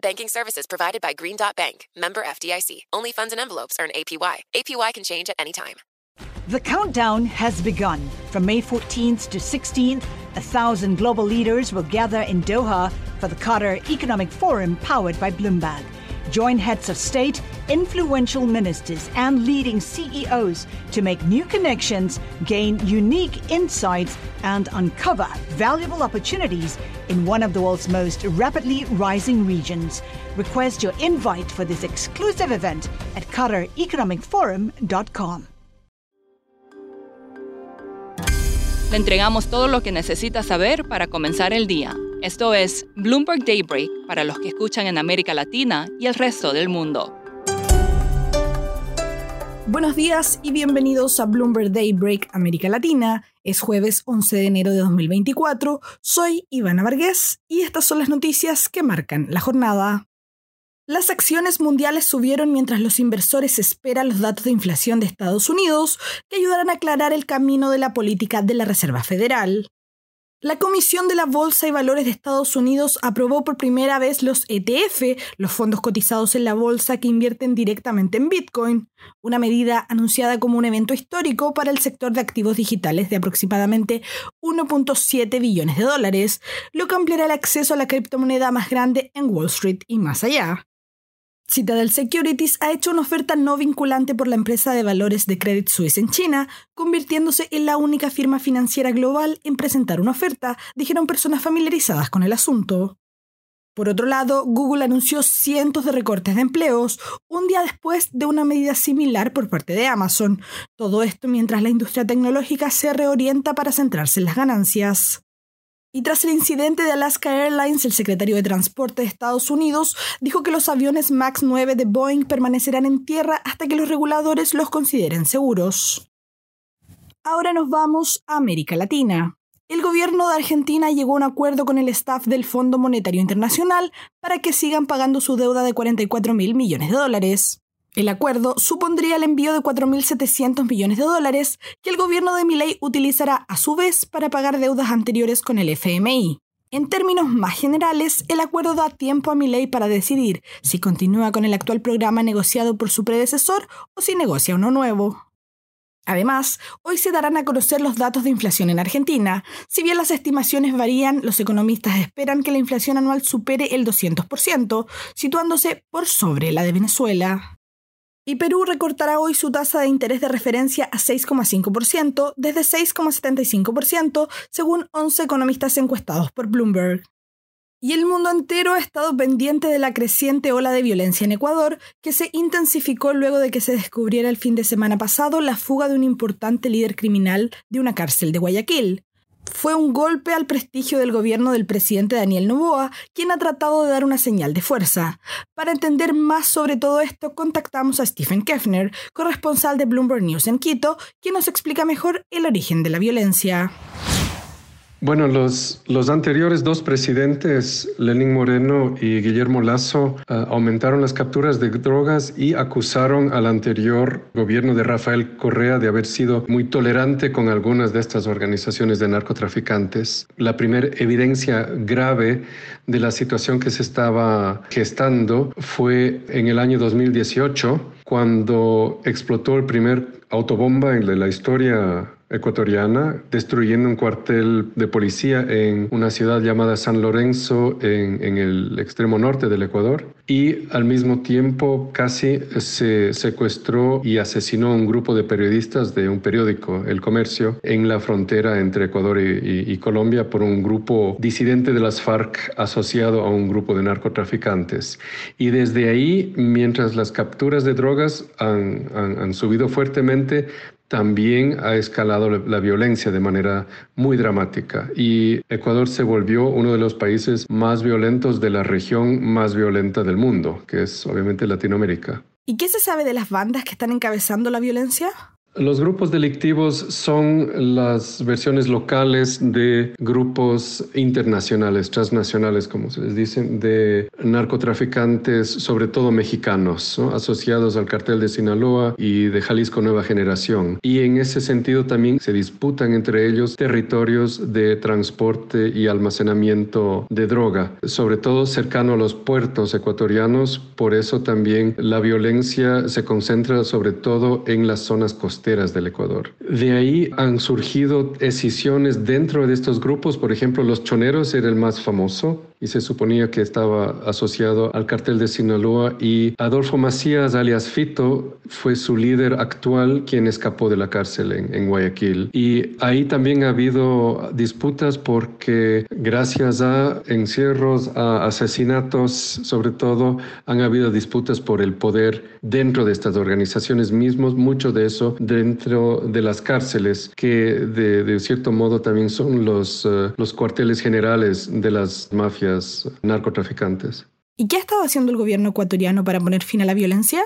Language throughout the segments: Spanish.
Banking services provided by Green Dot Bank, member FDIC. Only funds and envelopes earn APY. APY can change at any time. The countdown has begun. From May 14th to 16th, a thousand global leaders will gather in Doha for the Qatar Economic Forum powered by Bloomberg. Join heads of state, influential ministers, and leading CEOs to make new connections, gain unique insights, and uncover valuable opportunities in one of the world's most rapidly rising regions. Request your invite for this exclusive event at QatarEconomicForum.com. Le entregamos todo lo que necesita saber para comenzar el día. Esto es Bloomberg Daybreak para los que escuchan en América Latina y el resto del mundo. Buenos días y bienvenidos a Bloomberg Daybreak América Latina. Es jueves 11 de enero de 2024. Soy Ivana Vargas y estas son las noticias que marcan la jornada. Las acciones mundiales subieron mientras los inversores esperan los datos de inflación de Estados Unidos que ayudarán a aclarar el camino de la política de la Reserva Federal. La Comisión de la Bolsa y Valores de Estados Unidos aprobó por primera vez los ETF, los fondos cotizados en la bolsa que invierten directamente en Bitcoin, una medida anunciada como un evento histórico para el sector de activos digitales de aproximadamente 1.7 billones de dólares, lo que ampliará el acceso a la criptomoneda más grande en Wall Street y más allá. Citadel Securities ha hecho una oferta no vinculante por la empresa de valores de Credit Suisse en China, convirtiéndose en la única firma financiera global en presentar una oferta, dijeron personas familiarizadas con el asunto. Por otro lado, Google anunció cientos de recortes de empleos un día después de una medida similar por parte de Amazon. Todo esto mientras la industria tecnológica se reorienta para centrarse en las ganancias. Y tras el incidente de Alaska Airlines, el secretario de Transporte de Estados Unidos dijo que los aviones MAX 9 de Boeing permanecerán en tierra hasta que los reguladores los consideren seguros. Ahora nos vamos a América Latina. El gobierno de Argentina llegó a un acuerdo con el staff del Fondo Monetario Internacional para que sigan pagando su deuda de 44 mil millones de dólares. El acuerdo supondría el envío de 4.700 millones de dólares que el gobierno de Milei utilizará a su vez para pagar deudas anteriores con el FMI. En términos más generales, el acuerdo da tiempo a Milei para decidir si continúa con el actual programa negociado por su predecesor o si negocia uno nuevo. Además, hoy se darán a conocer los datos de inflación en Argentina. Si bien las estimaciones varían, los economistas esperan que la inflación anual supere el 200%, situándose por sobre la de Venezuela. Y Perú recortará hoy su tasa de interés de referencia a 6,5%, desde 6,75%, según 11 economistas encuestados por Bloomberg. Y el mundo entero ha estado pendiente de la creciente ola de violencia en Ecuador, que se intensificó luego de que se descubriera el fin de semana pasado la fuga de un importante líder criminal de una cárcel de Guayaquil fue un golpe al prestigio del gobierno del presidente Daniel Noboa, quien ha tratado de dar una señal de fuerza. Para entender más sobre todo esto, contactamos a Stephen Kefner, corresponsal de Bloomberg News en Quito, quien nos explica mejor el origen de la violencia. Bueno, los, los anteriores dos presidentes, Lenín Moreno y Guillermo Lazo, ah, aumentaron las capturas de drogas y acusaron al anterior gobierno de Rafael Correa de haber sido muy tolerante con algunas de estas organizaciones de narcotraficantes. La primera evidencia grave de la situación que se estaba gestando fue en el año 2018, cuando explotó el primer autobomba en la historia ecuatoriana, destruyendo un cuartel de policía en una ciudad llamada San Lorenzo, en, el extremo norte del Ecuador. y al mismo tiempo casi se secuestró y asesinó a un grupo de periodistas de un periódico, El Comercio, en la frontera entre Ecuador y, Colombia por un grupo disidente de las FARC asociado a un grupo de narcotraficantes. Y desde ahí, mientras las capturas de drogas han, han subido fuertemente, también ha escalado la violencia de manera muy dramática y Ecuador se volvió uno de los países más violentos de la región más violenta del mundo, que es obviamente Latinoamérica. ¿Y qué se sabe de las bandas que están encabezando la violencia? Los grupos delictivos son las versiones locales de grupos internacionales, transnacionales, como se les dice, de narcotraficantes, sobre todo mexicanos, asociados al cartel de Sinaloa y de Jalisco Nueva Generación. Y en ese sentido también se disputan entre ellos territorios de transporte y almacenamiento de droga, sobre todo cercano a los puertos ecuatorianos. Por eso también la violencia se concentra sobre todo en las zonas costeras del Ecuador. De ahí han surgido escisiones dentro de estos grupos, por ejemplo, los choneros era el más famoso, y se suponía que estaba asociado al cartel de Sinaloa y Adolfo Macías, alias Fito, fue su líder actual quien escapó de la cárcel en, en Guayaquil. Y ahí también ha habido disputas porque gracias a encierros, a asesinatos, sobre todo, han habido disputas por el poder dentro de estas organizaciones mismos, mucho de eso dentro de las cárceles, que de, de cierto modo también son los, uh, los cuarteles generales de las mafias narcotraficantes. ¿Y qué ha estado haciendo el gobierno ecuatoriano para poner fin a la violencia?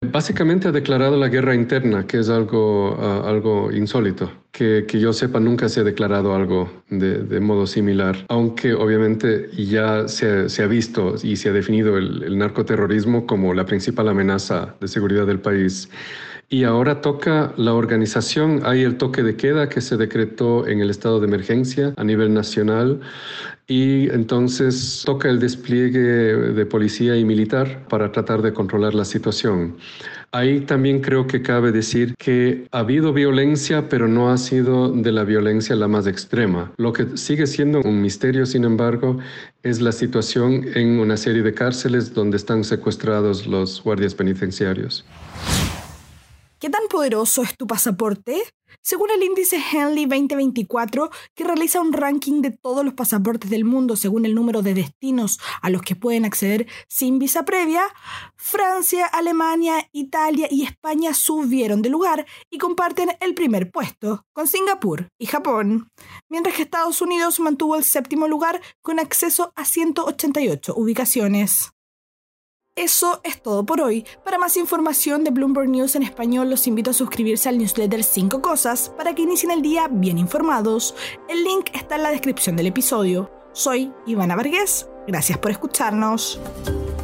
Básicamente ha declarado la guerra interna, que es algo, uh, algo insólito. Que, que, yo sepa, nunca se ha declarado algo de, de modo similar, aunque obviamente ya se, se, ha visto y se ha definido el, el narcoterrorismo como la principal amenaza de seguridad del país. Y ahora toca la organización. Hay el toque de queda que se decretó en el estado de emergencia a nivel nacional y entonces toca el despliegue de policía y militar para tratar de controlar la situación. Ahí también creo que cabe decir que ha habido violencia, pero no ha sido de la violencia la más extrema. Lo que sigue siendo un misterio, sin embargo, es la situación en una serie de cárceles donde están secuestrados los guardias penitenciarios. ¿Qué tan poderoso es tu pasaporte? Según el índice Henley 2024, que realiza un ranking de todos los pasaportes del mundo según el número de destinos a los que pueden acceder sin visa previa, Francia, Alemania, Italia y España subieron de lugar y comparten el primer puesto con Singapur y Japón, mientras que Estados Unidos mantuvo el séptimo lugar con acceso a 188 ubicaciones. Eso es todo por hoy. Para más información de Bloomberg News en español, los invito a suscribirse al newsletter 5 Cosas para que inicien el día bien informados. El link está en la descripción del episodio. Soy Ivana Vargas. Gracias por escucharnos.